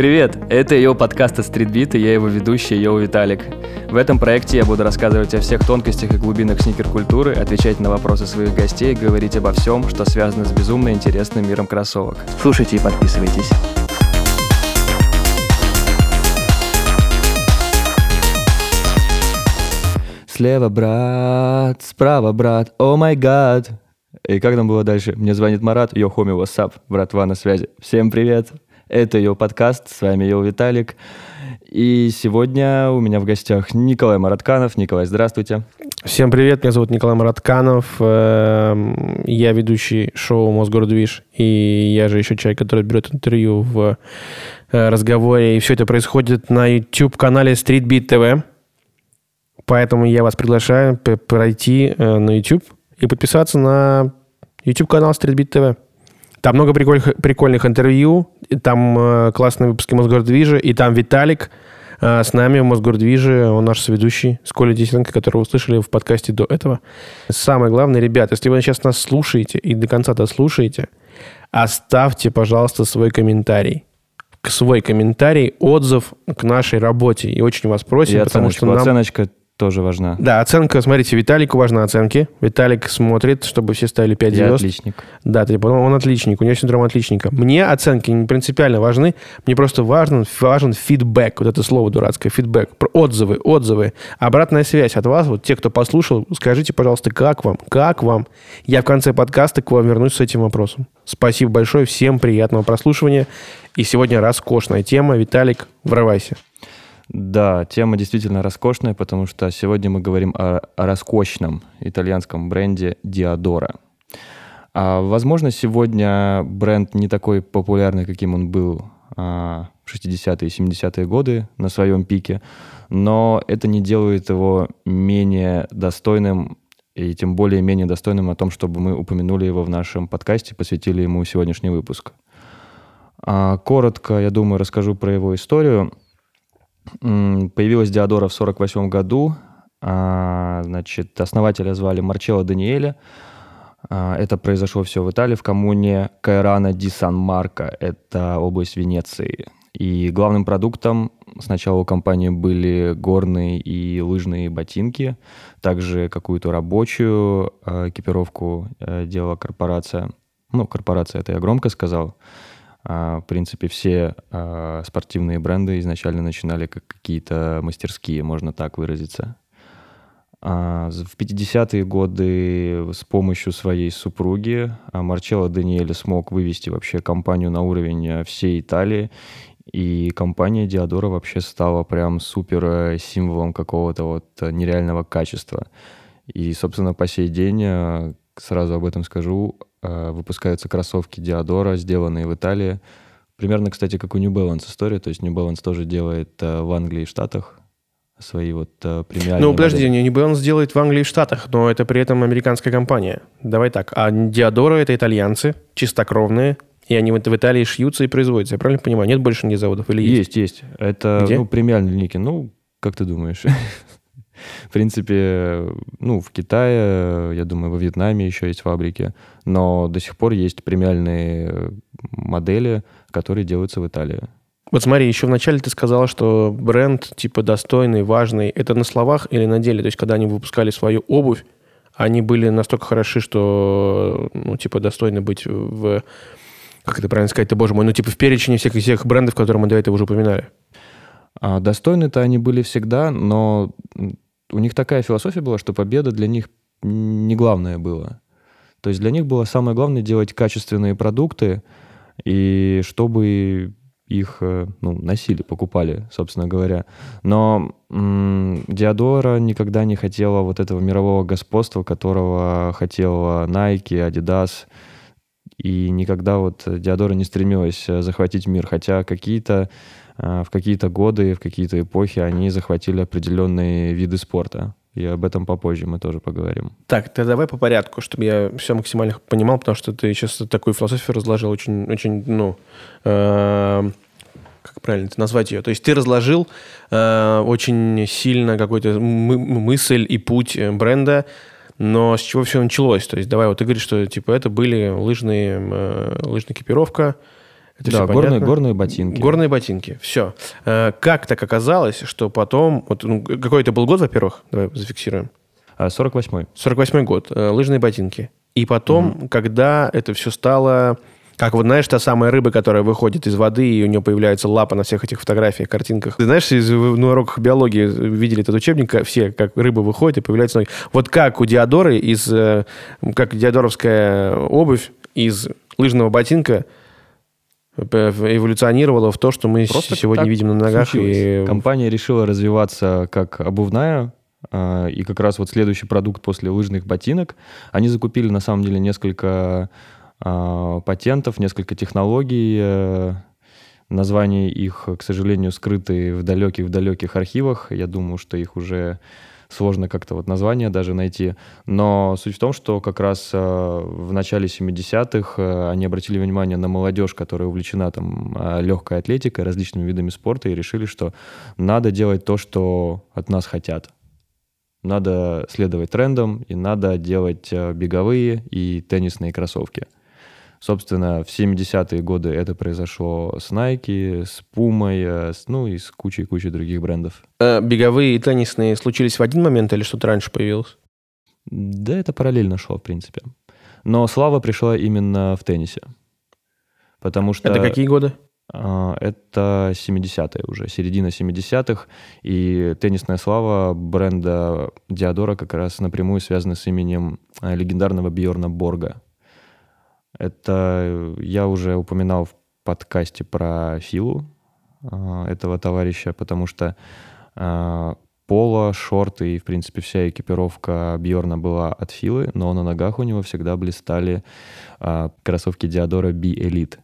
Привет! Это ее подкаст от Streetbeat, и я его ведущий, Йоу Виталик. В этом проекте я буду рассказывать о всех тонкостях и глубинах сникер-культуры, отвечать на вопросы своих гостей, говорить обо всем, что связано с безумно интересным миром кроссовок. Слушайте и подписывайтесь. Слева брат, справа брат, о май гад. И как там было дальше? Мне звонит Марат, йо, хоми, вассап, братва на связи. Всем привет! Это ее подкаст, с вами Йо Виталик. И сегодня у меня в гостях Николай Маратканов. Николай, здравствуйте. Всем привет, меня зовут Николай Маратканов. Эм, я ведущий шоу «Мосгордвиж», и я же еще человек, который берет интервью в э, разговоре. И все это происходит на YouTube-канале Streetbeat TV. Поэтому я вас приглашаю пройти э, на YouTube и подписаться на YouTube-канал Streetbeat TV. Там много прикольных, прикольных интервью, там э, классные выпуски Мосгордвижа, и там Виталик э, с нами в Мосгордвиже, он наш соведущий с Колей Десенко, которого услышали в подкасте до этого. Самое главное, ребят, если вы сейчас нас слушаете и до конца дослушаете, оставьте, пожалуйста, свой комментарий свой комментарий, отзыв к нашей работе. И очень вас просим, и потому оценочку. что нам... Оценочка тоже важна. Да, оценка, смотрите, Виталику важны оценки. Виталик смотрит, чтобы все ставили 5 Я звезд. отличник. Да, ты, он отличник, у него синдром отличника. Мне оценки не принципиально важны, мне просто важен, важен фидбэк, вот это слово дурацкое, фидбэк, отзывы, отзывы, обратная связь от вас, вот те, кто послушал, скажите, пожалуйста, как вам, как вам? Я в конце подкаста к вам вернусь с этим вопросом. Спасибо большое, всем приятного прослушивания. И сегодня роскошная тема. Виталик, врывайся. Да, тема действительно роскошная, потому что сегодня мы говорим о, о роскошном итальянском бренде Диадора. А, возможно, сегодня бренд не такой популярный, каким он был а, в 60-е и 70-е годы на своем пике, но это не делает его менее достойным и тем более менее достойным о том, чтобы мы упомянули его в нашем подкасте, посвятили ему сегодняшний выпуск. А, коротко, я думаю, расскажу про его историю. Появилась Диадора в 1948 году. А, значит, основателя звали Марчелло Даниэля. А, это произошло все в Италии, в коммуне Кайрана ди Сан-Марко. Это область Венеции. И главным продуктом сначала у компании были горные и лыжные ботинки, также какую-то рабочую э, экипировку э, делала корпорация. Ну, корпорация, это я громко сказал. А, в принципе, все а, спортивные бренды изначально начинали как какие-то мастерские, можно так выразиться. А, в 50-е годы с помощью своей супруги Марчелло Даниэле смог вывести вообще компанию на уровень всей Италии, и компания Диадора вообще стала прям супер символом какого-то вот нереального качества. И, собственно, по сей день, сразу об этом скажу, Э, выпускаются кроссовки Диадора, сделанные в Италии. Примерно, кстати, как у New Balance история. То есть New Balance тоже делает э, в Англии и Штатах свои вот э, премиальные Ну, подожди, модели. New Balance делает в Англии и Штатах, но это при этом американская компания. Давай так. А Диадора — это итальянцы, чистокровные, и они вот в Италии шьются и производятся. Я правильно понимаю? Нет больше нигде заводов или есть? Есть, есть. Это Где? ну, премиальные линейки. Ну, как ты думаешь? В принципе, ну, в Китае, я думаю, во Вьетнаме еще есть фабрики, но до сих пор есть премиальные модели, которые делаются в Италии. Вот смотри, еще вначале ты сказала, что бренд типа достойный, важный. Это на словах или на деле? То есть, когда они выпускали свою обувь, они были настолько хороши, что, ну, типа, достойны быть в... Как это правильно сказать-то, боже мой, ну, типа, в перечне всех, всех брендов, которые мы до этого уже упоминали. А, достойны-то они были всегда, но у них такая философия была, что победа для них не главное было. То есть для них было самое главное делать качественные продукты, и чтобы их э, ну, носили, покупали, собственно говоря. Но м- Диадора никогда не хотела вот этого мирового господства, которого хотела Nike, Adidas, и никогда вот Диадора не стремилась э, захватить мир, хотя какие-то в какие-то годы, в какие-то эпохи они захватили определенные виды спорта. И об этом попозже мы тоже поговорим. Так, тогда давай по порядку, чтобы я все максимально понимал, потому что ты сейчас такую философию разложил очень, очень ну, э, как правильно это назвать ее? То есть ты разложил э, очень сильно какой-то мы- мысль и путь э, бренда, но с чего все началось? То есть давай вот ты говоришь, что типа это были лыжные, э, лыжная экипировка, Это да, горные, понятно. горные ботинки. Горные ботинки. Все. Как так оказалось, что потом... Вот, ну, какой это был год, во-первых? Давай зафиксируем. А, 48-й. 48 год. э, Лыжные ботинки. И потом, когда это все стало... Как вот, знаешь, та самая рыба, которая выходит из воды, и у нее появляется лапа на всех этих фотографиях, картинках. Ты знаешь, из- на уроках биологии видели этот учебник, все, как рыба выходит и появляется ноги. Вот как у Диадоры из... э, Как диадоровская обувь из лыжного ботинка э, эволюционировала в то, что мы Просто сегодня видим на ногах. случилось. И... Компания решила развиваться как обувная, а, и как раз вот следующий продукт после лыжных ботинок. Они закупили на самом деле несколько а, патентов, несколько технологий. э, Названия их, к сожалению, скрыты в далеких-далеких архивах. Я думаю, что их уже сложно как-то вот название даже найти. Но суть в том, что как раз э, в начале 70-х э, они обратили внимание на молодежь, которая увлечена там э, легкой атлетикой, различными видами спорта, и решили, что надо делать то, что от нас хотят. Надо следовать трендам, и надо делать беговые и теннисные кроссовки. Собственно, в 70-е годы это произошло с Nike, с Puma, э, с- ну и с кучей-кучей других брендов. Э, Беговые и теннисные случились в один момент или что-то раньше появилось? Да, это параллельно шло, в принципе. Но слава пришла именно в теннисе. Потому что... Это какие годы? а, Это 70-е уже, середина 70-х. И теннисная слава бренда Диадора как раз напрямую связана с именем а, легендарного Бьорна Борга. Это э, я уже упоминал в подкасте про Филу а, этого товарища, потому что а, поло, шорты и, в принципе, вся экипировка Бьорна была от Филы, но на ногах у него всегда блистали кроссовки Диадора B Elite.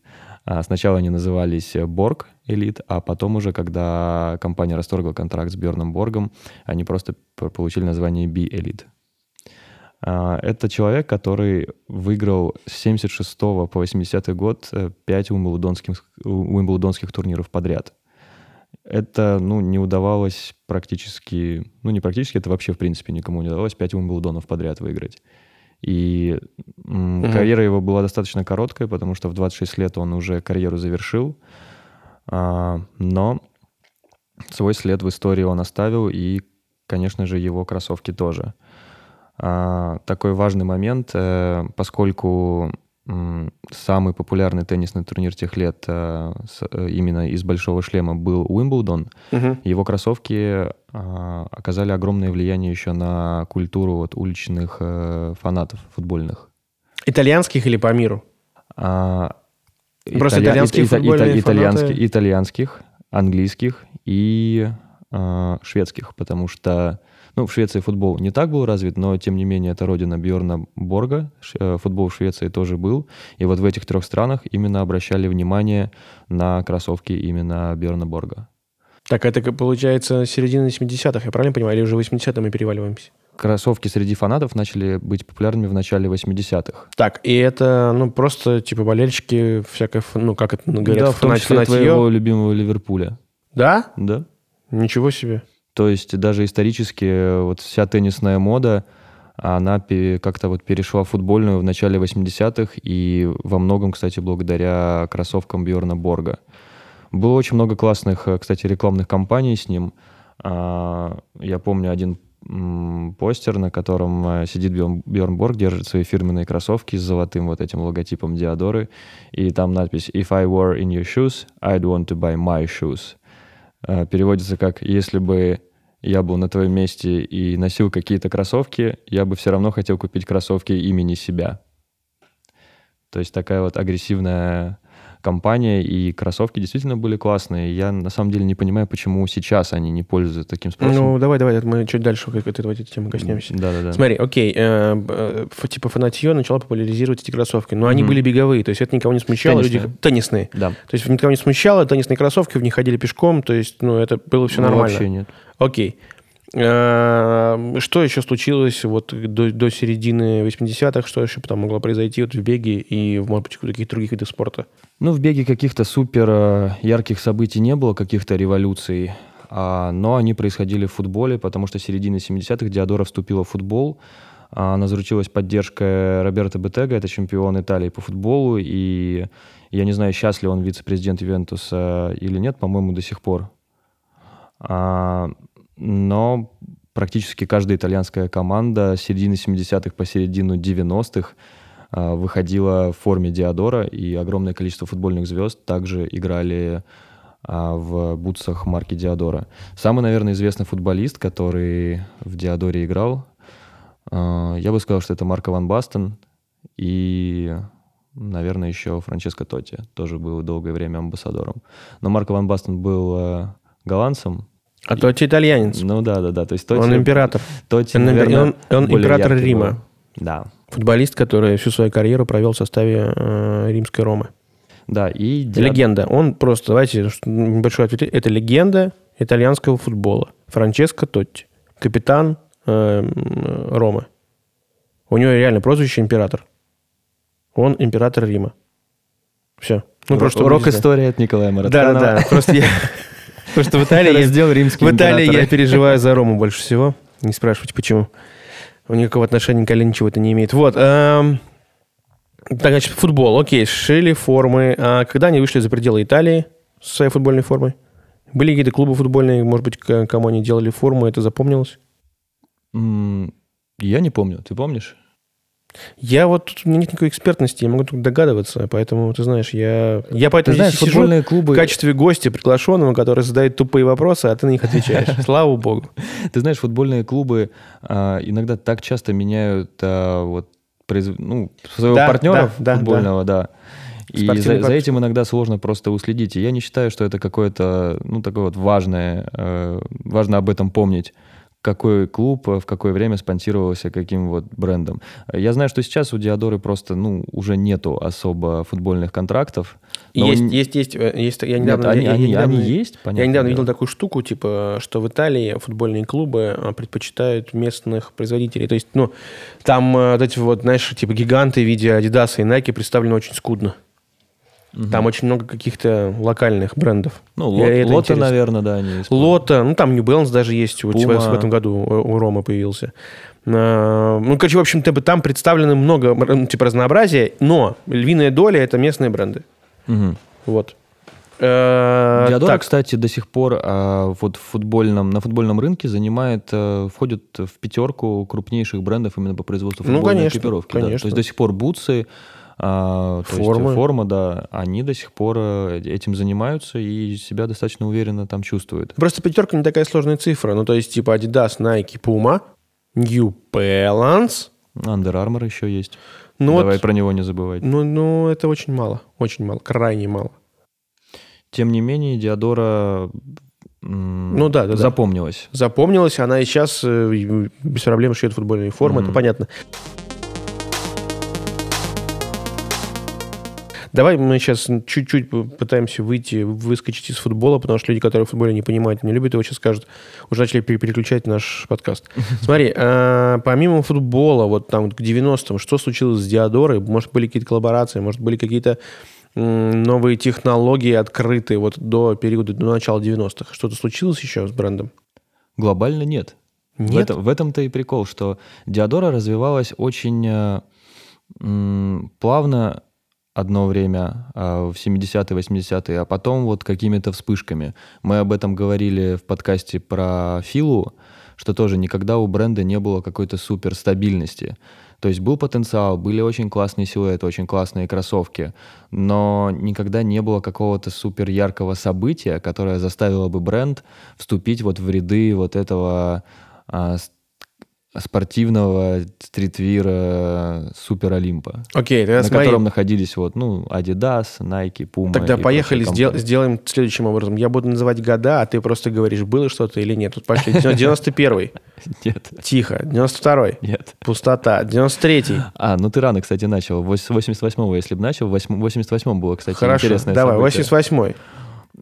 Сначала они назывались Борг Elite, а потом уже, когда компания расторгла контракт с Бьорном Боргом, они просто получили название B Elite. А, Это человек, который выиграл с 76 по 80 год 5 уимблдонских, уимблдонских турниров подряд. Это, ну, не удавалось практически, ну, не практически, это вообще, в принципе, никому не удавалось 5 Уимблдонов подряд выиграть. И м, Мгм. карьера его была достаточно короткая, потому что в 26 лет он уже карьеру завершил. А, но свой след в истории он оставил, и, конечно же, его кроссовки тоже. А, такой важный момент, э, поскольку самый популярный теннисный турнир тех лет э, э, именно из большого шлема был Уимблдон, Мгм. его кроссовки а, оказали огромное влияние еще на культуру вот, уличных фанатов футбольных. Итальянских или по миру? А, Просто итальянские футбольные итальянских, фанаты? итальянских, английских и а, шведских, потому что ну, в Швеции футбол не так был развит, но тем не менее это родина Бьорна Борга, э, футбол в Швеции тоже был, и вот в этих трех странах именно обращали внимание на кроссовки именно Бьорна Борга. Так это, получается, середина 70-х, я правильно понимаю? Или уже 80-е мы переваливаемся? Кроссовки среди фанатов начали быть популярными в начале 80-х. Так, и это, ну, просто, типа, болельщики, всякое, ф- ну, как это ну, говорят, да, в том числе фанатье. твоего любимого Ливерпуля. Да? Да? Ничего себе. То есть даже исторически э, вот вся теннисная мода, она как-то вот перешла в футбольную в начале 80-х и во многом, кстати, благодаря кроссовкам Бьорна Борга. Было очень много классных, э, кстати, рекламных кампаний с ним. А, Я помню один постер, на котором э, сидит Бьорн, Борг, держит свои фирменные кроссовки с золотым вот этим логотипом Диадоры, и там надпись «If I were in your shoes, I'd want to buy my shoes». Переводится как «Если бы я был на твоем месте и носил какие-то кроссовки, я бы все равно хотел купить кроссовки имени себя». То есть такая вот агрессивная компания, и кроссовки действительно были классные. Я на самом деле не понимаю, почему сейчас они не пользуются таким спросом. Ну, давай, давай, мы чуть дальше к этой, этой темы коснемся. Да-да-да. Смотри, окей, э, э, типа фанатье начало популяризировать эти кроссовки, но они были беговые, то есть это никого не смущало. Теннисные. Люди, теннисные. Да. То есть никого не смущало, теннисные кроссовки, в них ходили пешком, то есть, ну, это было все Ну, нормально. Вообще нет. Окей. Э, Что еще случилось вот до, до середины 80-х? Что еще потом могло произойти вот в беге и, может быть, в каких-то других видах спорта? Ну, в беге каких-то супер э, ярких событий не было, каких-то революций, а, но они происходили в футболе, потому что с середины 70-х Диадора вступила в футбол. А, Она заручилась поддержкой Роберто Бетега, это чемпион Италии по футболу, и я не знаю, сейчас ли он вице-президент Ювентуса или нет, по-моему, до сих пор. А, Но практически каждая итальянская команда с середины 70-х по середину 90-х а, выходила в форме Диадора, и огромное количество футбольных звезд также играли а, в бутсах марки Диадора. Самый, наверное, известный футболист, который в Диадоре играл, я бы сказал, что это Марко Ван Бастен и, наверное, еще Франческо Тотти, тоже был долгое время амбассадором. Но Марко Ван Бастен был э, голландцем. А Тотти итальянец. Ну да, да, да. То есть Тотти, Он император. Тотти, Он, наверное, он- он император Рима. был. Да, Футболист, который всю свою карьеру провел в составе э, римской Ромы. да. И Диа- Легенда. Он просто, давайте, небольшой ответ. Это легенда итальянского футбола. Франческо Тотти. Капитан э, м, Ромы. У него реально прозвище император. Он император Рима. Все. Ну, просто урок да. истории от Николая Да, Маратханова. да, да. Просто я... Потому что в Италии... я- Раздел римские В Италии я переживаю за Рому больше всего. Не спрашивайте, почему. У никакого отношения к ничего это не имеет. Вот. эм, Так, значит, футбол. Окей, шили формы. А когда они вышли за пределы Италии со своей футбольной формой? Были какие-то клубы футбольные, может быть, кому они делали форму, это запомнилось? Я не помню. Ты помнишь? Я вот, у меня нет никакой экспертности, я могу только догадываться, поэтому, ты знаешь, я, я поэтому Ты знаешь, сижу футбольные в клубы... качестве гостя приглашенного, который задает тупые вопросы, а ты на них отвечаешь. Слава богу. Ты знаешь, футбольные клубы а, иногда так часто меняют а, вот, ну, своего партнера футбольного, да. И за, за этим иногда сложно просто уследить. И я не считаю, что это какое-то, ну, такое вот важное, э, важно об этом помнить какой клуб э, в какое время спонсировался каким вот брендом. Я знаю, что сейчас у Диадоры просто, ну, уже нету особо футбольных контрактов. Есть, н- есть, есть, э, есть. Я Нет, недавно, они, я- я они- недавно- они есть, понятно. Я недавно видел такую штуку, типа, что в Италии футбольные клубы а, предпочитают местных производителей. То есть, ну, там э, вот эти вот, знаешь, типа гиганты в виде Adidas и Nike представлены очень скудно. Там очень много каких-то локальных брендов. Ну, лот, это лота, интересно. наверное, да, они используют. Лота, ну там New Balance даже есть, вот в этом году у Рома появился. А, Ну, короче, в общем-то, там представлено много, ну, типа, разнообразия, но львиная доля – это местные бренды. Мгм. Вот. Э, Диадора, так, кстати, до сих пор а, вот в футбольном, на футбольном рынке занимает, э, входит в пятерку крупнейших брендов именно по производству Ну, футбольной конечно, экипировки. да. То конечно. есть до сих пор бутсы, а, то есть Формы. форма, да, они до сих пор э, этим занимаются и себя достаточно уверенно там чувствуют. Просто пятерка не такая сложная цифра. Ну, то есть, типа, Adidas, Nike, Puma, New Balance. Under Armour еще есть. Ну, Давай вот, про него не забывать. ну, ну, это очень мало. Очень мало. Крайне мало. Тем не менее, Диадора м, Ну да, да, да. запомнилась. Запомнилась, она и сейчас э, без проблем шьет футбольные формы, это Мгм. понятно. Давай мы сейчас чуть-чуть пытаемся выйти, выскочить из футбола, потому что люди, которые в футболе не понимают, не любят его, сейчас скажут, уже начали пере- переключать наш подкаст. Смотри, а, помимо футбола, вот там к 90-м, что случилось с Диадорой? Может, были какие-то коллаборации, может, были какие-то новые технологии открыты вот до периода, до начала 90-х? Что-то случилось еще с брендом? Глобально нет. В, Нет? этом, в этом-то и прикол, что Диадора развивалась очень э, м, плавно одно время, а, в 70-е, 80-е, а потом вот какими-то вспышками. Мы об этом говорили в подкасте про Филу, что тоже никогда у бренда не было какой-то супер стабильности. То есть был потенциал, были очень классные силуэты, очень классные кроссовки, но никогда не было какого-то супер яркого события, которое заставило бы бренд вступить вот в ряды вот этого а, спортивного стритвира супер Олимпа, Окей, на смотри, котором находились вот, ну, Adidas, Nike, Puma. Тогда поехали, сдел- сделаем следующим образом. Я буду называть года, а ты просто говоришь, было что-то или нет. Вот пошли. 91-й. Нет, Тихо. 92-й. нет. Пустота. 93-й. А, ну ты рано, кстати, начал. Вось- 88-го, если бы начал, в восьм- 88-м было, кстати, Хорошо. интересное Давай, событие. 88-й.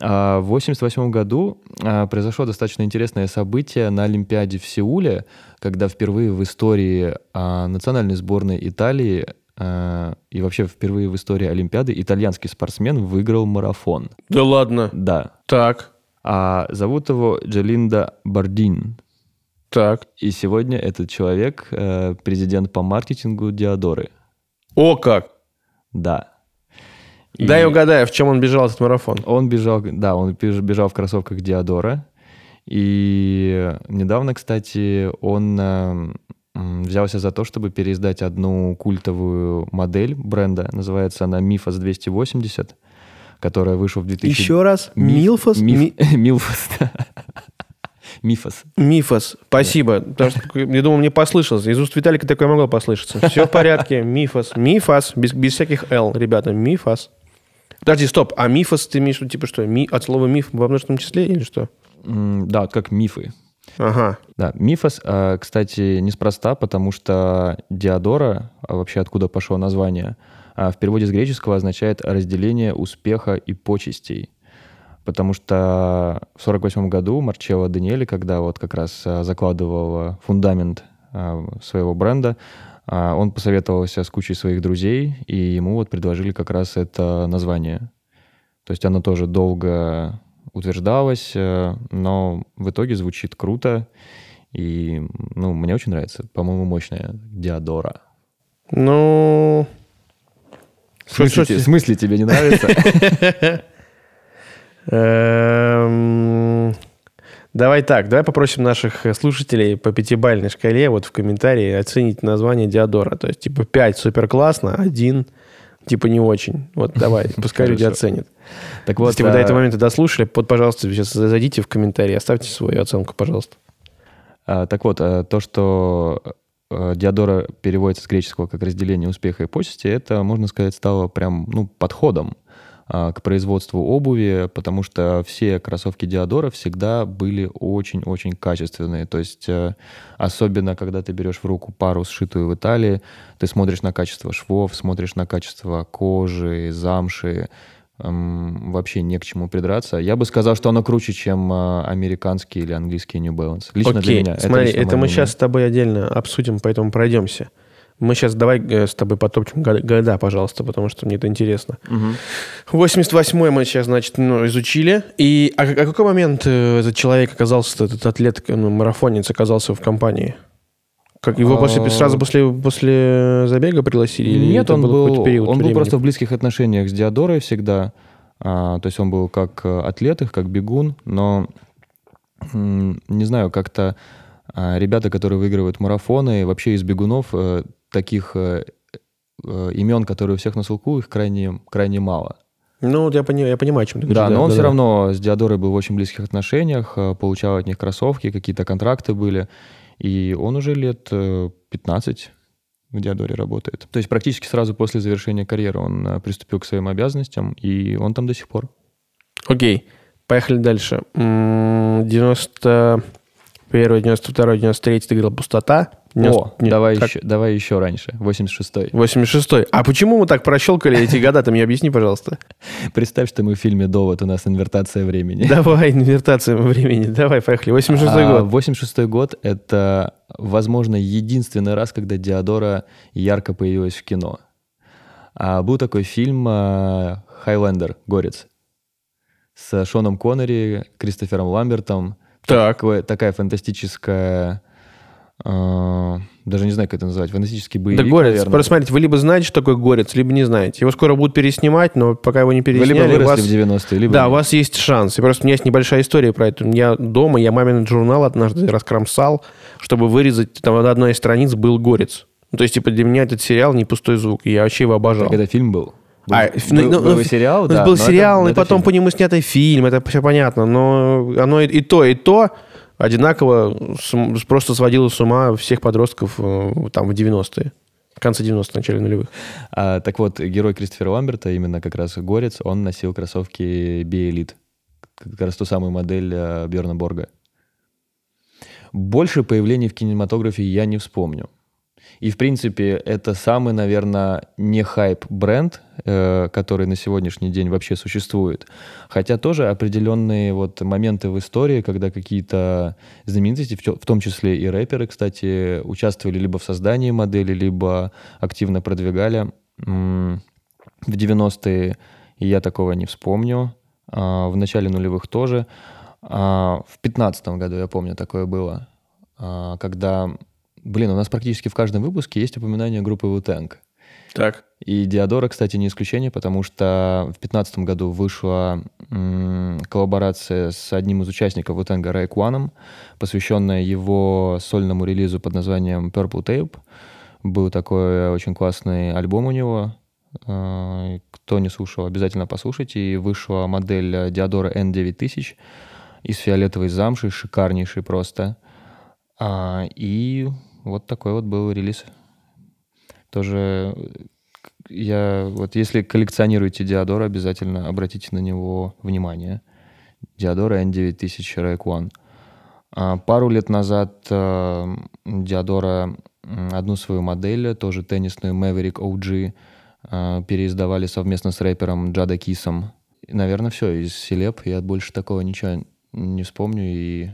А, В 88 году а, произошло достаточно интересное событие на Олимпиаде в Сеуле, когда впервые в истории а, национальной сборной Италии и вообще впервые в истории Олимпиады итальянский спортсмен выиграл марафон. Да ладно. Да. Так. А зовут его Джелинда Бардин. Так. И сегодня этот человек э, президент по маркетингу Диадоры. О как! Да. И Дай угадаю, в чем он бежал этот марафон. Он бежал, да, он беж- бежал в кроссовках Диадора. И недавно, кстати, он э, взялся за то, чтобы переиздать одну культовую модель бренда. Называется она Мифос 280, которая вышла в 2000... Еще раз. Миф- Милфос? Миф- Ми- Милфос, да. Мифос. Мифос. Спасибо. Потому что, я думал, мне послышалось. Из уст Виталика такое могло послышаться. Все в порядке. Мифос. Мифос. Без, без всяких «л», ребята. Мифос. Подожди, стоп. А мифос ты имеешь типа что? Ми, от слова миф во множественном числе или что? М, Да, как мифы. Ага. Да, мифос, а, кстати, неспроста, потому что Диодора, а вообще откуда пошло название, а, в переводе с греческого означает разделение успеха и почестей. Потому что в 1948 году Марчелло Даниэли, когда вот как раз закладывал фундамент своего бренда, он посоветовался с кучей своих друзей, и ему вот предложили как раз это название. То есть оно тоже долго утверждалось, э, но в итоге звучит круто. И, ну, мне очень нравится. По-моему, мощная Диадора. Ну... В смысле, в смысле тебе не нравится? Давай так, давай попросим наших э, слушателей по пятибалльной шкале вот в комментарии оценить название Диодора. То есть, типа, 5 супер классно, один типа не очень. Вот давай, пускай люди оценят. Так вот, Если вы до а, этого момента дослушали, вот, пожалуйста, сейчас зайдите в комментарии, оставьте свою оценку, пожалуйста. а, так вот, а, то, что а, Диодора переводится с греческого как разделение успеха и почести, это, можно сказать, стало прям, ну, подходом к производству обуви, потому что все кроссовки Диодора всегда были очень-очень качественные. То есть э, особенно, когда ты берешь в руку пару, сшитую в Италии, ты смотришь на качество швов, смотришь на качество кожи, замши, эм, вообще не к чему придраться. Я бы сказал, что оно круче, чем э, американские или английские New Balance. Лично для Окей, меня. смотри, это, мое мы мнение. сейчас с тобой отдельно обсудим, поэтому пройдемся. Мы сейчас давай э, с тобой потопчем года, пожалуйста, потому что мне это интересно. Мгм. 88-й мы сейчас, значит, ну, изучили. И а, а какой момент э, этот человек оказался, этот атлет, ну, марафонец оказался в компании? Как его после, А, сразу после, после забега пригласили? Или Нет, он был он был времени? просто в близких отношениях с Диодорой всегда. А, то есть он был как э, атлет, их, как бегун, но не знаю, как-то ребята, которые выигрывают марафоны, вообще из бегунов э, таких э, э, имен, которые у всех на слуху, их крайне, крайне мало. Ну, вот я, пони- я понимаю, о чем ты Да, говоришь. но он все да. равно с Диодорой был в очень близких отношениях, получал от них кроссовки, какие-то контракты были. И он уже лет э, 15 в Диодоре работает. То есть практически сразу после завершения карьеры он приступил к своим обязанностям, и он там до сих пор. Окей, поехали дальше. М, 91, 92, 93 ты говорил пустота. О, 90 нет, давай, как? еще, давай еще раньше, 86-й. 86 А почему мы так прощелкали эти года? Ты мне объясни, пожалуйста. Представь, что мы в фильме «Довод», у нас инвертация времени. Давай, инвертация времени. Давай, поехали. 86 А, год. 86 год — это, возможно, единственный раз, когда Диодора ярко появилась в кино. А, был такой фильм а, «Хайлендер. Горец» с Шоном Коннери, Кристофером Ламбертом. Так. Такое- такая фантастическая... а, даже не знаю, как это назвать. Фантастический боевик, Да, Горец. наверное. Просто смотрите, вы либо знаете, что такое Горец, либо не знаете. Его скоро будут переснимать, но пока его не Вы пересняли, либо у выросли вас... в 90-е, либо Да, у вас есть шанс. И просто у меня есть небольшая история про это. Я дома, я мамин журнал однажды раскромсал, чтобы вырезать, там на одной из страниц был горец. Ну, то есть, типа, для меня этот сериал не пустой звук. Я вообще его обожал. Так это фильм был? Был, А, был- ну, был ну, сериал, Ну, да. был это- сериал, но и это потом фильм. по нему снятый фильм, это все понятно. Но оно и, и то, и то одинаково с- просто сводило с ума всех подростков э, там в 90-е. В конце 90-х, начале нулевых. А, так вот, герой Кристофера Ламберта, именно как раз Горец, он носил кроссовки B-Elite. Как раз ту самую модель э, Бьерна Борга. Больше появлений в кинематографе я не вспомню. И, в принципе, это самый, наверное, не хайп бренд, э, который на сегодняшний день вообще существует. Хотя тоже определенные вот моменты в истории, когда какие-то знаменитости, в том числе и рэперы, кстати, участвовали либо в создании модели, либо активно продвигали. В 90-е я такого не вспомню. А, В начале нулевых тоже. А, В 15 году, я помню, такое было. а, когда... Блин, у нас практически в каждом выпуске есть упоминание группы wu Так. И Диадора, кстати, не исключение, потому что в 2015 году вышла м, коллаборация с одним из участников Wu-Tang Райк Уаном, посвященная его сольному релизу под названием Purple Tape. Был такой очень классный альбом у него. А, Кто не слушал, обязательно послушайте. И вышла модель Диадора N9000 из фиолетовой замши, шикарнейший просто. А, И вот такой вот был релиз. Тоже я вот если коллекционируете Диадора, обязательно обратите на него внимание. Диадора N9000 Rack One. А, пару лет назад а, Диадора одну свою модель, тоже теннисную Maverick OG, а, переиздавали совместно с рэпером Джада Кисом. Наверное, все из селеб. Я больше такого ничего не вспомню. И,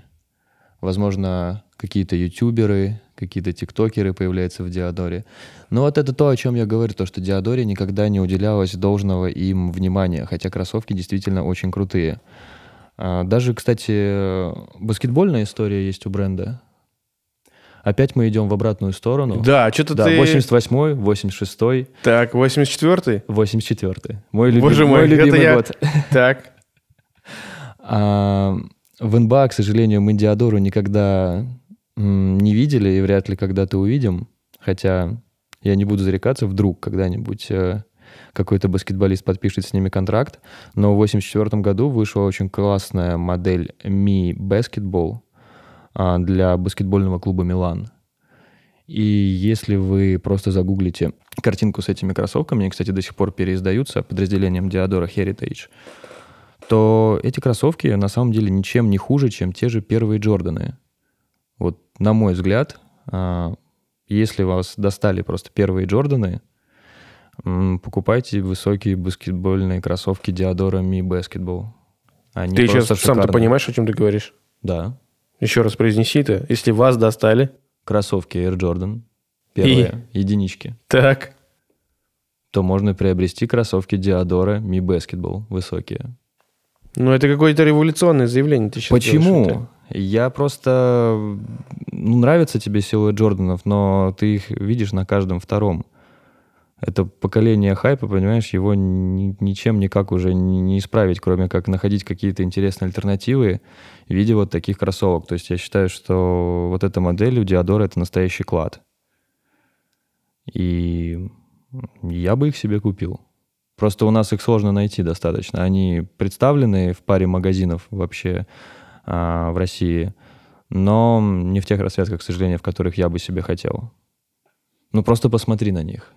возможно, какие-то ютуберы, какие-то тиктокеры появляются в Диадоре. Но вот это то, о чем я говорю, то, что Диадоре никогда не уделялось должного им внимания, хотя кроссовки действительно очень крутые. А, Даже, кстати, баскетбольная история есть у бренда. Опять мы идем в обратную сторону. Да, что-то Да, ты... 88-й, 86-й, Так, 84-й? 84-й. Мой, любим- Боже мой, мой это любимый я- год. Так. А, в НБА, к сожалению, мы Диадору никогда не видели и вряд ли когда-то увидим. Хотя я не буду зарекаться, вдруг когда-нибудь э, какой-то баскетболист подпишет с ними контракт. Но в 1984 году вышла очень классная модель Mi Basketball а, для баскетбольного клуба «Милан». И если вы просто загуглите картинку с этими кроссовками, они, кстати, до сих пор переиздаются подразделением Диадора Heritage, то эти кроссовки на самом деле ничем не хуже, чем те же первые Джорданы. На мой взгляд, а, если вас достали просто первые Джорданы, покупайте высокие баскетбольные кроссовки Диадора Mi Basketball. Они Ты сейчас сам-то понимаешь, о чем ты говоришь? Да. Еще раз произнеси это. Если вас достали. Кроссовки Air Jordan. Первые, единички. Так. То можно приобрести кроссовки Диадора Mi Basketball высокие. Ну, это какое-то революционное заявление ты сейчас Почему? Я просто... Ну, нравится тебе силуэт Джорданов, но ты их видишь на каждом втором. Это поколение хайпа, понимаешь, его ни- ничем никак уже не не исправить, кроме как находить какие-то интересные альтернативы в виде вот таких кроссовок. То есть я считаю, что вот эта модель у Диадора — это настоящий клад. И я бы их себе купил. Просто у нас их сложно найти достаточно. Они представлены в паре магазинов вообще в России, но не в тех расцветках, к сожалению, в которых я бы себе хотел. Ну, просто посмотри на них.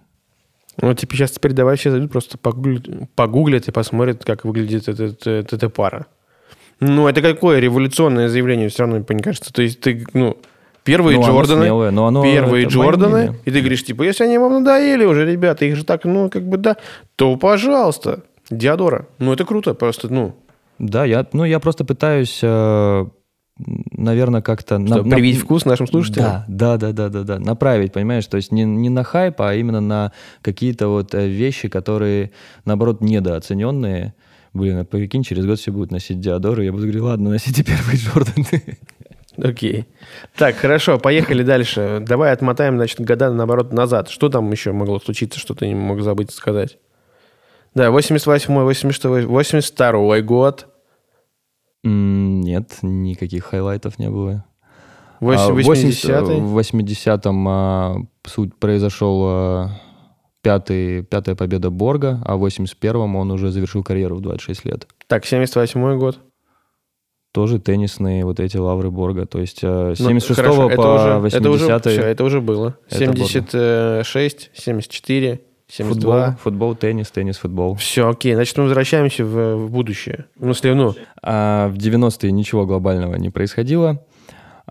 Ну, типа сейчас теперь давай все зайдут, просто погуглят, погуглят и посмотрят, как выглядит этот- эта, эта пара. Ну, это какое революционное заявление, все равно, мне кажется. То есть ты, ну, первые Ну, Джорданы, смелое, но оно- первые Джорданы, мнение. и ты говоришь, типа, если они вам надоели уже, ребята, их же так, ну, как бы, да, то, пожалуйста, Диадора. Ну, это круто, просто, ну, Да, я, ну, я просто пытаюсь, э, наверное, как-то... на- чтобы на- привить вкус нашим слушателям. Да, да, да, да, да, да. Направить, понимаешь? То есть не, не на хайп, а именно на какие-то вот э, вещи, которые, наоборот, недооцененные. Блин, а прикинь, через год все будут носить Диадоры, я буду говорить, ладно, носите первые Джорданы. Окей. Так, хорошо, поехали дальше. Давай отмотаем, значит, года, наоборот, назад. Что там еще могло случиться, что ты не мог забыть сказать? Да, 88-й, 86-й, 82-й год. Нет, никаких highlight ов не было. А, 80-й. В 80-м а, суть произошел а, пятый, пятая победа Борга, а в 81-м он уже завершил карьеру в 26 лет. Так, 78-й год. Тоже теннисные вот эти лавры Борга. То есть а, с Ну, 76 хорошо, это по уже, это уже, 80 это уже было. Это 76, 74, 72. футбол, футбол, теннис, теннис, футбол. Все, окей. Значит, мы возвращаемся в, в будущее. Ну, А в 90-е ничего глобального не происходило.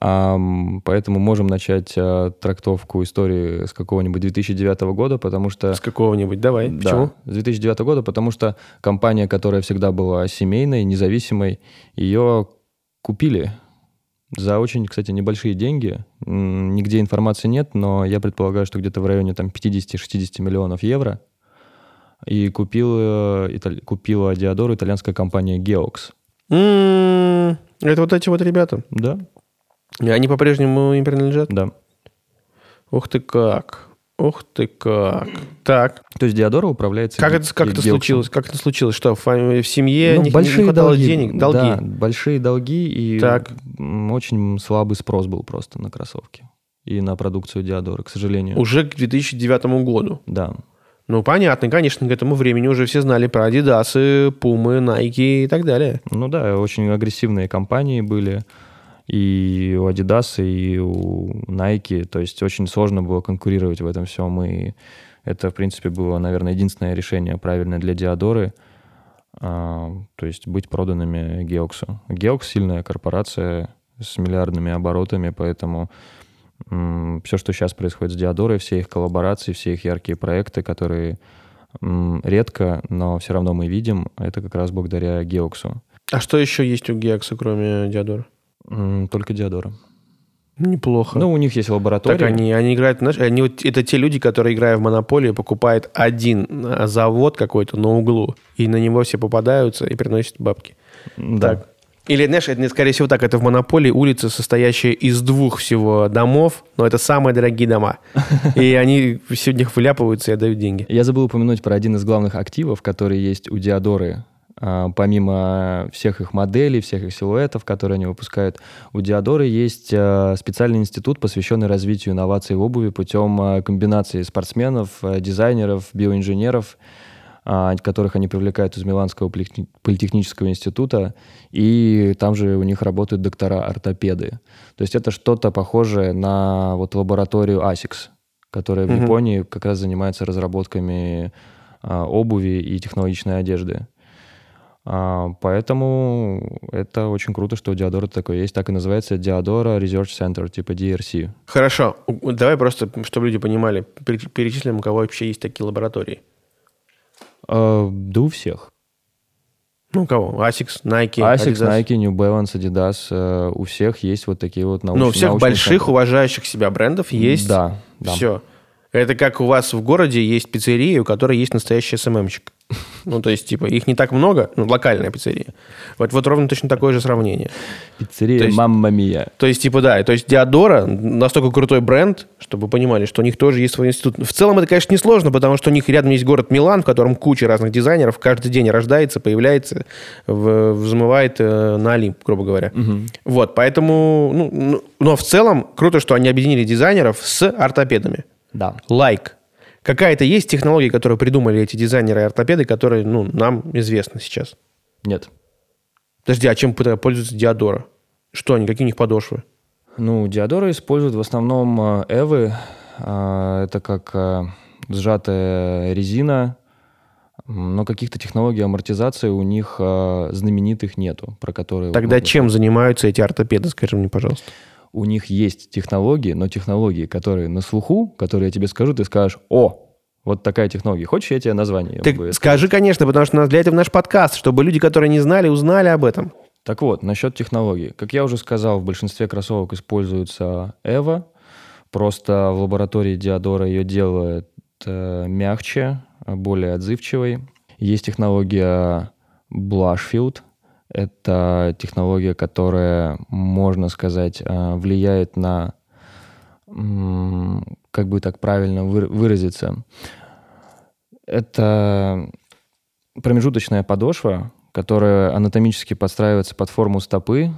Ам, поэтому можем начать а, трактовку истории с какого-нибудь 2009 года, потому что... с какого-нибудь. Давай. Да, Почему? с 2009 года, потому что компания, которая всегда была семейной, независимой, ее купили за очень, кстати, небольшие деньги. Нигде информации нет, но я предполагаю, что где-то в районе там 50-60 миллионов евро. И купила, италь- купила Диадору итальянская компания Geox. М, Это вот эти вот ребята. Да? И они по-прежнему им принадлежат? Да. Ух ты как. Ух ты как. Так. То есть Диадора управляется... Как это, как это случилось? Как это случилось? Что, в, семье Ну, не, большие не хватало долги. денег? Долги? Да, большие долги и Так. очень слабый спрос был просто на кроссовки и на продукцию Диадора, к сожалению. Уже к 2009 году. Да. Ну, понятно, конечно, к этому времени уже все знали про Adidas, Пумы, Nike и так далее. Ну да, очень агрессивные компании были и у Adidas, и у Nike. То есть очень сложно было конкурировать в этом всем. И это, в принципе, было, наверное, единственное решение правильное для Диадоры. А, то есть быть проданными Геоксу. Геокс сильная корпорация с миллиардными оборотами, поэтому все, что сейчас происходит с Диадорой, все их коллаборации, все их яркие проекты, которые редко, но все равно мы видим, это как раз благодаря Геоксу. А что еще есть у Геокса, кроме Диадора? Только Диадора. Неплохо. Ну, у них есть лаборатория. так они, они играют, знаешь, они вот, это те люди, которые, играя в Монополию, покупают один а, завод какой-то на углу, и на него все попадаются и приносят бабки. Да. Так. Или, знаешь, это, скорее всего так, это в Монополии улица, состоящая из двух всего домов, но это самые дорогие дома. И они них вляпываются и отдают деньги. Я забыл упомянуть про один из главных активов, который есть у Диадоры. А, Помимо всех их моделей, всех их силуэтов, которые они выпускают, у Диадоры есть а, специальный институт, посвященный развитию инноваций в обуви путем а, комбинации спортсменов, дизайнеров, биоинженеров, которых они привлекают из Миланского политехни- политехнического института, и там же у них работают доктора-ортопеды. То есть это что-то похожее на вот лабораторию ASICS, которая в Мгм. Японии как раз занимается разработками обуви и технологичной одежды. А, поэтому это очень круто, что у Диадора такое есть. Так и называется Диадора Research Center, типа DRC. Хорошо, давай просто, чтобы люди понимали, пере- перечислим, у кого вообще есть такие лаборатории. А, да у всех. Ну, у кого? Asics, Nike, ASICS, Adidas. Nike, New Balance, Adidas. э, у всех есть вот такие вот научные Ну, у всех больших, уважающих себя брендов есть. Да, да. Все. Это как у вас в городе есть пиццерия, у которой есть настоящий СММщик. Ну, то есть, типа, их не так много, ну, локальная пиццерия. Вот, вот ровно точно такое же сравнение. Пиццерия То есть- Мамма Мия. То есть, типа, да, то есть Диадора настолько крутой бренд, чтобы вы понимали, что у них тоже есть свой институт. В целом это, конечно, несложно, потому что у них рядом есть город Милан, в котором куча разных дизайнеров каждый день рождается, появляется, взмывает э, на Олимп, грубо говоря. Вот, поэтому, ну, ну, но в целом круто, что они объединили дизайнеров с ортопедами. Да. Лайк. Какая-то есть технология, которую придумали эти дизайнеры и ортопеды, которые, ну, нам известны сейчас? Нет. Подожди, а чем тогда пользуется Диадора? Что они, какие у них подошвы? Ну, Диадора используют в основном э, эвы. А, Это как э, сжатая резина, но каких-то технологий амортизации у них знаменитых нету, про которые... Тогда чем занимаются эти ортопеды, скажи мне, пожалуйста? У них есть технологии, но технологии, которые на слуху, которые я тебе скажу, ты скажешь, о, вот такая технология. Хочешь, я тебе название? Ты бы- скажи, конечно, потому что для этого наш подкаст, чтобы люди, которые не знали, узнали об этом. Так вот, насчет технологий. Как я уже сказал, в большинстве кроссовок используется Эва. Просто в лаборатории Диадора ее делают э, мягче, более отзывчивой. Есть технология Blushfield. Это технология, которая, можно сказать, э, влияет на, как бы так правильно выра- выразиться, это промежуточная подошва, которая анатомически подстраивается под форму стопы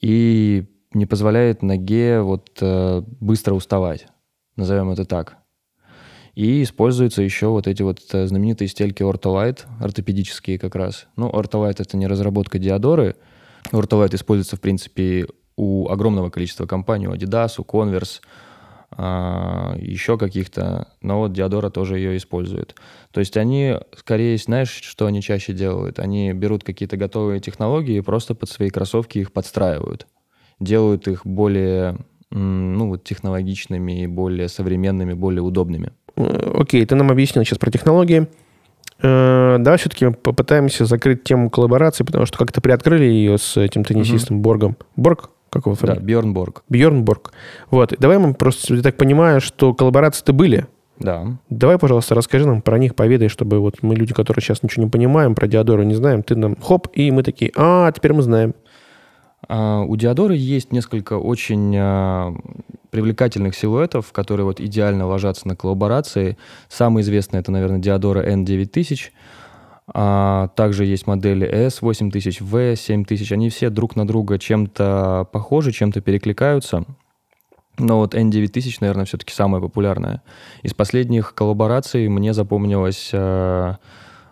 и не позволяет ноге вот э, быстро уставать, назовем это так. И используются еще вот эти вот э, знаменитые стельки Ortolite, ортопедические как раз. Ну, Ortolite — это не разработка Диадоры. Ortolite используется, в принципе, у огромного количества компаний, у Adidas, у Converse, а, еще каких-то, но вот Диадора тоже ее использует. То есть они, скорее, знаешь, что они чаще делают? Они берут какие-то готовые технологии и просто под свои кроссовки их подстраивают. Делают их более ну, вот, технологичными, более современными, более удобными. Э, Окей, ты нам объяснил сейчас про технологии. Э, Давай все-таки попытаемся закрыть тему коллаборации, потому что как-то приоткрыли ее с этим теннисистом Боргом. Борг? Как его Да, фамилия? Бьорн Борг. Бьерн Борг. Вот. Давай мы просто, я так понимаю, что коллаборации-то были. Да. Давай, пожалуйста, расскажи нам про них, поведай, чтобы вот мы, люди, которые сейчас ничего не понимаем, про Диадору не знаем, ты нам хоп, и мы такие, а, теперь мы знаем. А, у Диодоры есть несколько очень а, привлекательных силуэтов, которые вот идеально ложатся на коллаборации. Самый известный это, наверное, Диодора N9000. А также есть модели S8000, V7000. Они все друг на друга чем-то похожи, чем-то перекликаются. Но вот N9000, наверное, все-таки самая популярная. Из последних коллабораций мне запомнилось, э,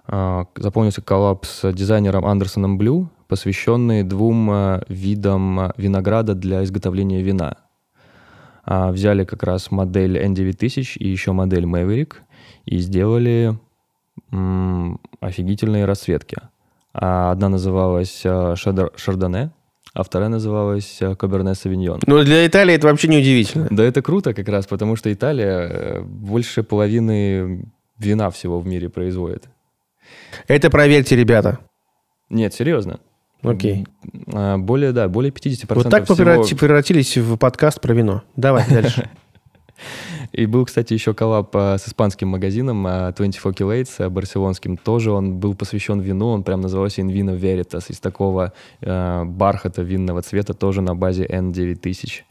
э, запомнился коллаб с дизайнером Андерсоном Блю, посвященный двум э, видам винограда для изготовления вина. А, взяли как раз модель N9000 и еще модель Maverick и сделали м, офигительные расцветки. А одна называлась Шардоне, а вторая называлась Каберне Савиньон. Ну, для Италии это вообще не удивительно. Да, это круто как раз, потому что Италия э, больше половины вина всего в мире производит. Это проверьте, ребята. Нет, серьезно. Окей. А, более, да, более 50% Вот так всего... превратились в подкаст про вино. Давай дальше. И был, кстати, еще коллаб а, с испанским магазином 24 Kilates, а, барселонским. Тоже он был посвящен вину, он прям назывался In Vino Veritas, из такого э, бархата винного цвета, тоже на базе N9000.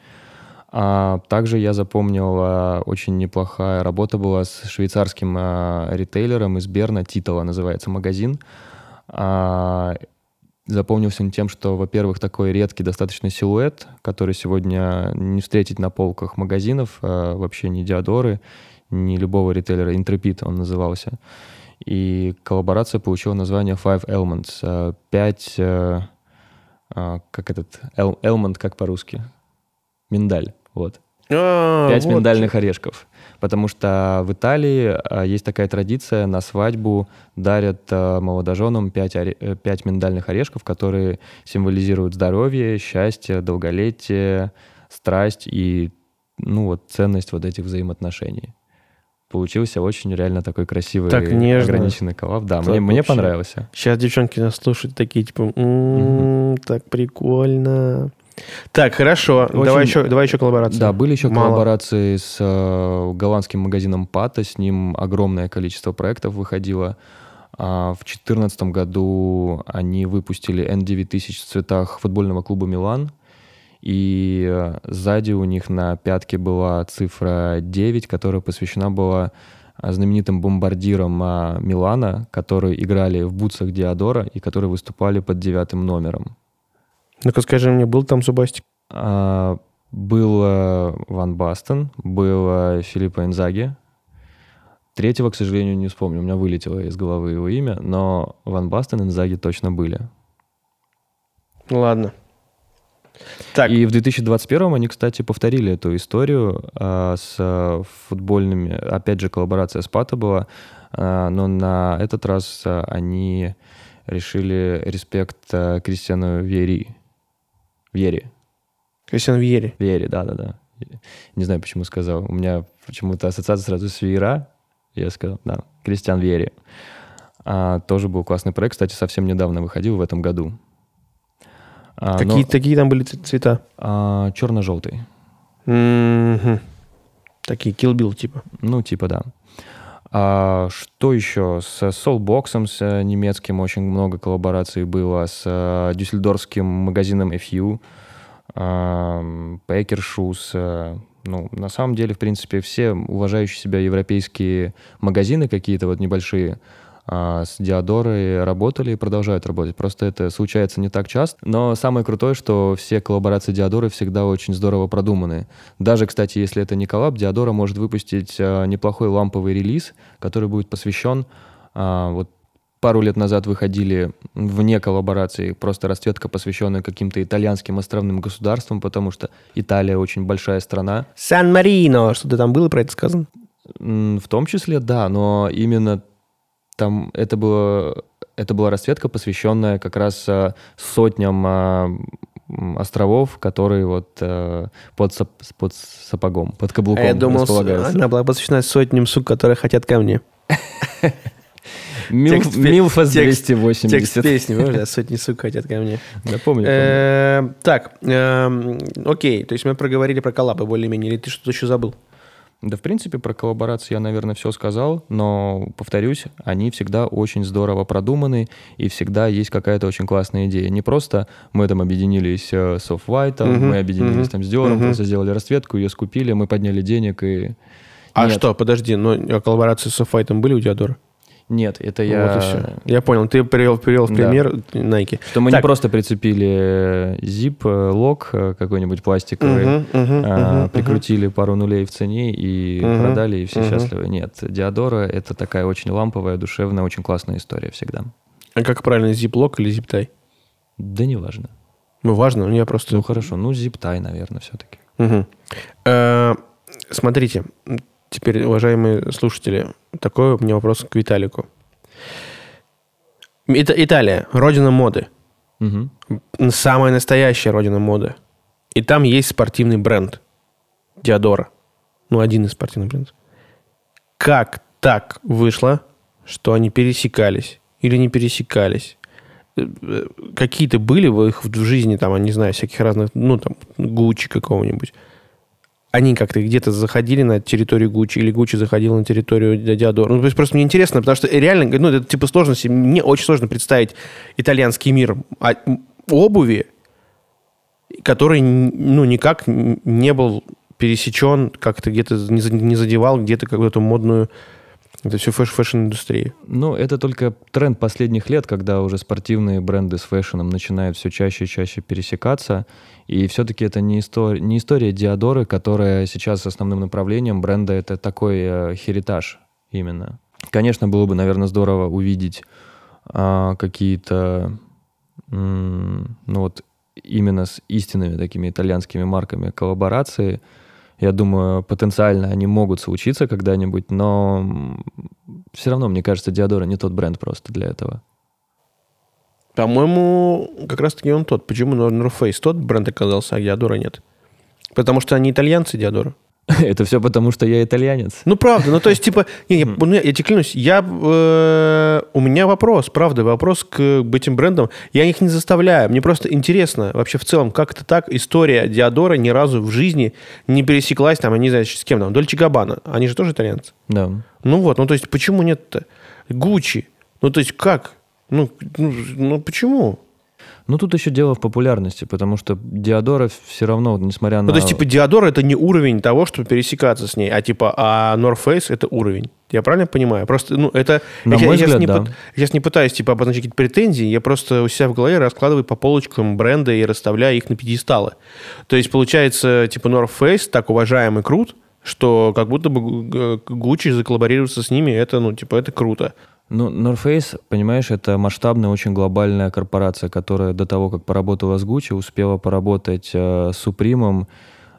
А также я запомнил, а, очень неплохая работа была с швейцарским а, ритейлером из Берна, Титова называется магазин. А, запомнился он тем, что, во-первых, такой редкий достаточно силуэт, который сегодня не встретить на полках магазинов, а вообще ни Диодоры, ни любого ритейлера, Intrepid он назывался. И коллаборация получила название Five Elements. А, пять, э, а, как этот, Element, как по-русски? Миндаль, вот. А, Пять вот. миндальных орешков. Потому что в Италии а, есть такая традиция, на свадьбу дарят а, молодоженам пять, оре... э, пять миндальных орешков, которые символизируют здоровье, счастье, долголетие, страсть и ну, вот, ценность вот этих взаимоотношений. Получился очень реально такой красивый Так нежно. ограниченный коллаб. Да, Так мне, мне понравился. Сейчас девчонки нас слушают такие, типа, «М, так прикольно. Так, хорошо. Очень- Давай еще, давай еще коллаборацию. Да, были еще Мало. коллаборации с э, голландским магазином Пата, с ним огромное количество проектов выходило. А в 2014 году они выпустили N9000 в цветах футбольного клуба «Милан», и э, сзади у них на пятке была цифра 9, которая посвящена была а, знаменитым бомбардирам а, Милана, которые играли в бутсах Диодора и которые выступали под девятым номером. Ну-ка скажи мне, был там Зубастик? А, Был э, Ван Бастен, был э, Филиппо Инзаги. Третьего, к сожалению, не вспомню. У меня вылетело из головы его имя, но Ван Бастен и Инзаги точно были. Ладно. Так, И в 2021 они, кстати, повторили эту историю а, с футбольными. Опять же, коллаборация с Пато была, а, но на этот раз они решили респект а, Кристиану Вьери. Кристиан Вьери. Вьери, да-да-да. Не знаю, почему сказал. У меня почему-то ассоциация сразу с Вьера. Я сказал, да, Кристиан Вьери. А, тоже был классный проект. Кстати, совсем недавно выходил в этом году. А, Какие, но, такие там были цвета? а, черно-желтый. Мгм. Такие Kill Bill типа. Ну, типа, да. А, что еще? С Soulbox, с э, немецким очень много коллабораций было, с э, дюссельдорфским магазином FU, ам, Packer Shoes. э, Ну, на самом деле, в принципе, все уважающие себя европейские магазины какие-то вот небольшие а, с Диодорой работали и продолжают работать. Просто это случается не так часто. Но самое крутое, что все коллаборации Диодоры всегда очень здорово продуманы. Даже, кстати, если это не коллаб, Диодора может выпустить а, неплохой ламповый релиз, который будет посвящен... а, вот пару лет назад выходили вне коллаборации просто расцветка, посвященная каким-то итальянским островным государствам, потому что Италия очень большая страна. Сан-Марино. Что-то там было про это сказано? В том числе, да, но именно там это было это была расцветка, посвященная как раз а, сотням м, островов, которые вот э, под, сап- под сапогом, под каблуком А я думал, она была посвящена сотням сук, которые хотят ко мне. Пе- Милфас текст- 280. Текст песни, да, сотни сук хотят ко мне. Да, помню. Э, Так, эм, окей, то есть мы проговорили про коллабы более-менее, или ты что-то еще забыл? Да, в принципе, про коллаборации я, наверное, все сказал, но, повторюсь, они всегда очень здорово продуманы, и всегда есть какая-то очень классная идея. Не просто мы там объединились с Off-White, uh-huh, мы объединились uh-huh, там с Dior, uh-huh. просто сделали расцветку, ее скупили, мы подняли денег и... А Нет. что, подожди, но а коллаборации с Off-White были у Диадора? Нет, это я... Вот и все. Я понял. Ты привел, привел в пример да. Nike. Что мы так. не просто прицепили zip, э, лог э, какой-нибудь пластиковый, uh-huh, uh-huh, а, uh-huh, прикрутили пару нулей в цене и uh-huh, продали, и все uh-huh. счастливы. Нет, Диадора — это такая очень ламповая, душевная, очень классная история всегда. А как правильно, zip-лог или zip-tie? Да не важно. Ну, важно, ну я просто... Ну, хорошо, ну, zip-tie, наверное, все-таки. Угу. Э, смотрите, Теперь, уважаемые слушатели, такой у меня вопрос к Виталику. Это Италия, родина моды. Угу. Самая настоящая родина моды. И там есть спортивный бренд Диадора. Ну, один из спортивных брендов. Как так вышло, что они пересекались или не пересекались? Э, э, какие-то были в их в жизни, там, я не знаю, всяких разных, ну, там, Гуччи какого-нибудь они как-то где-то заходили на территорию Гуччи, или Гуччи заходил на территорию Диадора. Ну, то есть просто мне интересно, потому что реально, ну, это типа сложности. Мне очень сложно представить итальянский мир а, обуви, который, ну, никак не был пересечен, как-то где-то не задевал где-то какую-то модную это все fash fashion-индустрия. Ну, это только тренд последних лет, когда уже спортивные бренды с fashion ом начинают все чаще и чаще пересекаться. И все-таки это не, история, не история Диадоры, которая сейчас основным направлением бренда это такой э, heritage именно. Конечно, было бы, наверное, здорово увидеть э, какие-то, э, ну вот именно с истинными такими итальянскими марками коллаборации. Я думаю, потенциально они могут случиться когда-нибудь, но все равно, мне кажется, Диадора не тот бренд просто для этого. По-моему, как раз-таки он тот. Почему North тот бренд оказался, а Диадора нет? Потому что они итальянцы, Диадора. Это все потому, что я итальянец. Ну, правда. Ну, то есть, типа, не, я, ну, я, я тебе клянусь, я, э, у меня вопрос, правда, вопрос к, к этим брендам. Я их не заставляю. Мне просто интересно вообще в целом, как это так история Диадора ни разу в жизни не пересеклась, там, я не знаю, с кем там, Дольче Габбана. Они же тоже итальянцы. Да. Ну вот, ну то есть, почему нет-то? Гуччи. Ну, то есть, как? Ну, ну, ну почему? Ну, тут еще дело в популярности, потому что Диадора все равно, несмотря на... Ну, то есть, типа, Диадора это не уровень того, чтобы пересекаться с ней, а типа, а North Face это уровень. Я правильно понимаю? Просто, ну, это... На я, мой я, взгляд, не да. Я сейчас не пытаюсь, типа, обозначить какие-то претензии, я просто у себя в голове раскладываю по полочкам бренды и расставляю их на пьедесталы. То есть, получается, типа, North Face так уважаемый крут, что как будто бы Gucci заколлаборироваться с ними, это, ну, типа, это круто. Ну, North Face, понимаешь, это масштабная, очень глобальная корпорация, которая до того, как поработала с Gucci, успела поработать э, с Supreme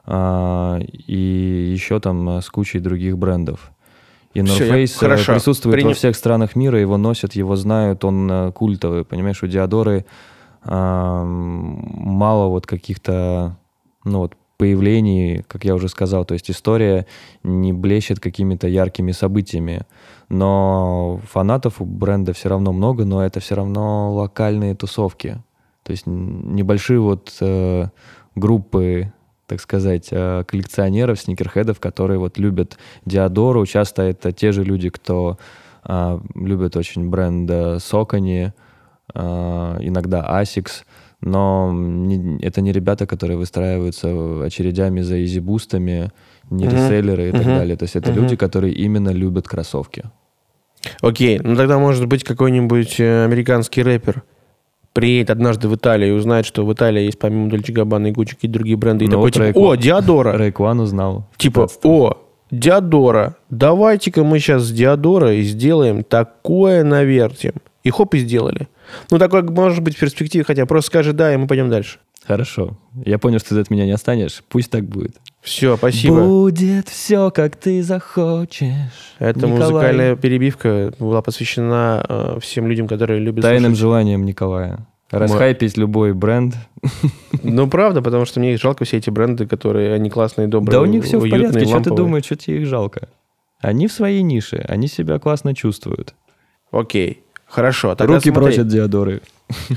э, и еще там э, с кучей других брендов. И North Все, Face э, присутствует Принят. во всех странах мира, его носят, его знают, он э, культовый. Понимаешь, у Диадоры э, мало вот каких-то, ну вот, появлений, как я уже сказал, то есть история не блещет какими-то яркими событиями, но фанатов у бренда все равно много, но это все равно локальные тусовки, то есть небольшие вот э, группы, так сказать, э, коллекционеров, сникерхедов, которые вот любят Диадору, часто это те же люди, кто э, любит очень бренд Сокони, э, иногда Asics, но не, это не ребята, которые выстраиваются очередями за изибустами, не uh-huh. реселлеры и так далее. То есть это uh-huh. люди, которые именно любят кроссовки. Окей, ну тогда может быть какой-нибудь э, американский рэпер приедет однажды в Италию и узнает, что в Италии есть помимо Дольче Габбана и Гуччи какие-то другие бренды. И ну, такой, типа, о, Диадора. Рейкван узнал. Типа, о, Диадора. Давайте-ка мы сейчас с Диадорой сделаем такое навертим. И хоп, и сделали. Ну, такое может быть в перспективе, хотя просто скажи «да», и мы пойдем дальше. Хорошо. Я понял, что ты от меня не останешь. Пусть так будет. Все, спасибо. Будет все, как ты захочешь. Эта Николай. музыкальная перебивка была посвящена э, всем людям, которые любят Тайным слушать. желанием Николая. Расхайпить Мы... любой бренд. Ну, правда, потому что мне их жалко все эти бренды, которые, они классные, добрые, Да у них все уютные, в порядке, ламповые. что ты думаешь, что тебе их жалко? Они в своей нише, они себя классно чувствуют. Окей. Хорошо. Тогда Руки смотри. прочь от Диадоры.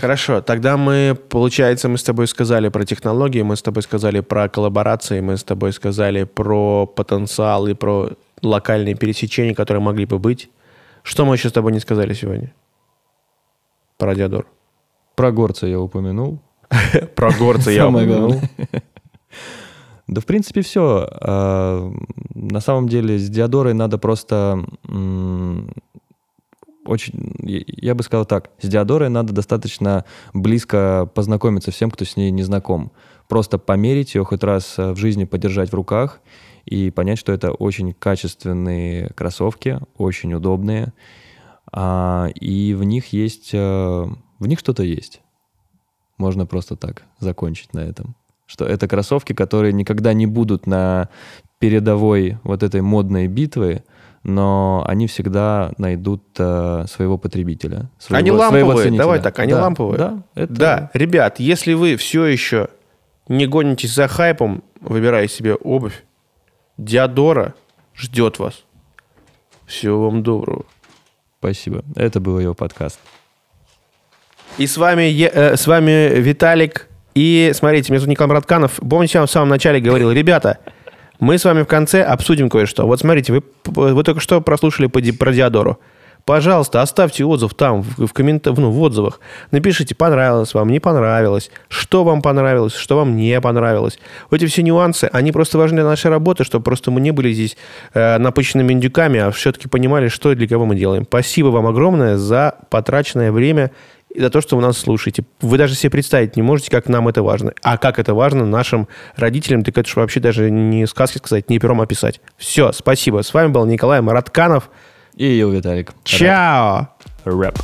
Хорошо, тогда мы, получается, мы с тобой сказали про технологии, мы с тобой сказали про коллаборации, мы с тобой сказали про потенциал и про локальные пересечения, которые могли бы быть. Что мы еще с тобой не сказали сегодня? Про Диадор. Про горца я упомянул. Про горца я упомянул. Да, в принципе, все. На самом деле, с Диадорой надо просто очень, я- бы сказал так, с Диадорой надо достаточно близко познакомиться всем, кто с ней не знаком. Просто померить ее хоть раз э, в жизни, подержать в руках и понять, что это очень качественные кроссовки, очень удобные, а, и в них есть, э, в них что-то есть. Можно просто так закончить на этом. Что это кроссовки, которые никогда не будут на передовой вот этой модной битвы, но они всегда найдут э, своего потребителя. Своего, Они своего ламповые, ценителя. давай так, они Да, ламповые. Да, это- Да, ребят, если вы все еще не гонитесь за хайпом, выбирая себе обувь, Диадора ждет вас. Всего вам доброго. Спасибо. Это был его подкаст. И с вами, я- э, с вами Виталик. И смотрите, меня зовут Николай Мратканов. Помните, я вам в самом начале говорил, ребята, мы с вами в конце обсудим кое-что. Вот смотрите, вы, вы только что прослушали по про Диадору. Пожалуйста, оставьте отзыв там, в, в, коммента- ну, в отзывах. Напишите, понравилось вам, не понравилось, что вам понравилось, что вам не понравилось. Вот эти все нюансы, они просто важны для нашей работы, чтобы просто мы не были здесь э, напыщенными индюками, а все-таки понимали, что и для кого мы делаем. Спасибо вам огромное за потраченное время за то, что вы нас слушаете. Вы даже себе представить не можете, как нам это важно. А как это важно нашим родителям, так это же вообще даже не сказки сказать, не пером описать. Все, спасибо. С вами был Николай Маратканов. И Ил Виталик. Чао! Рэп.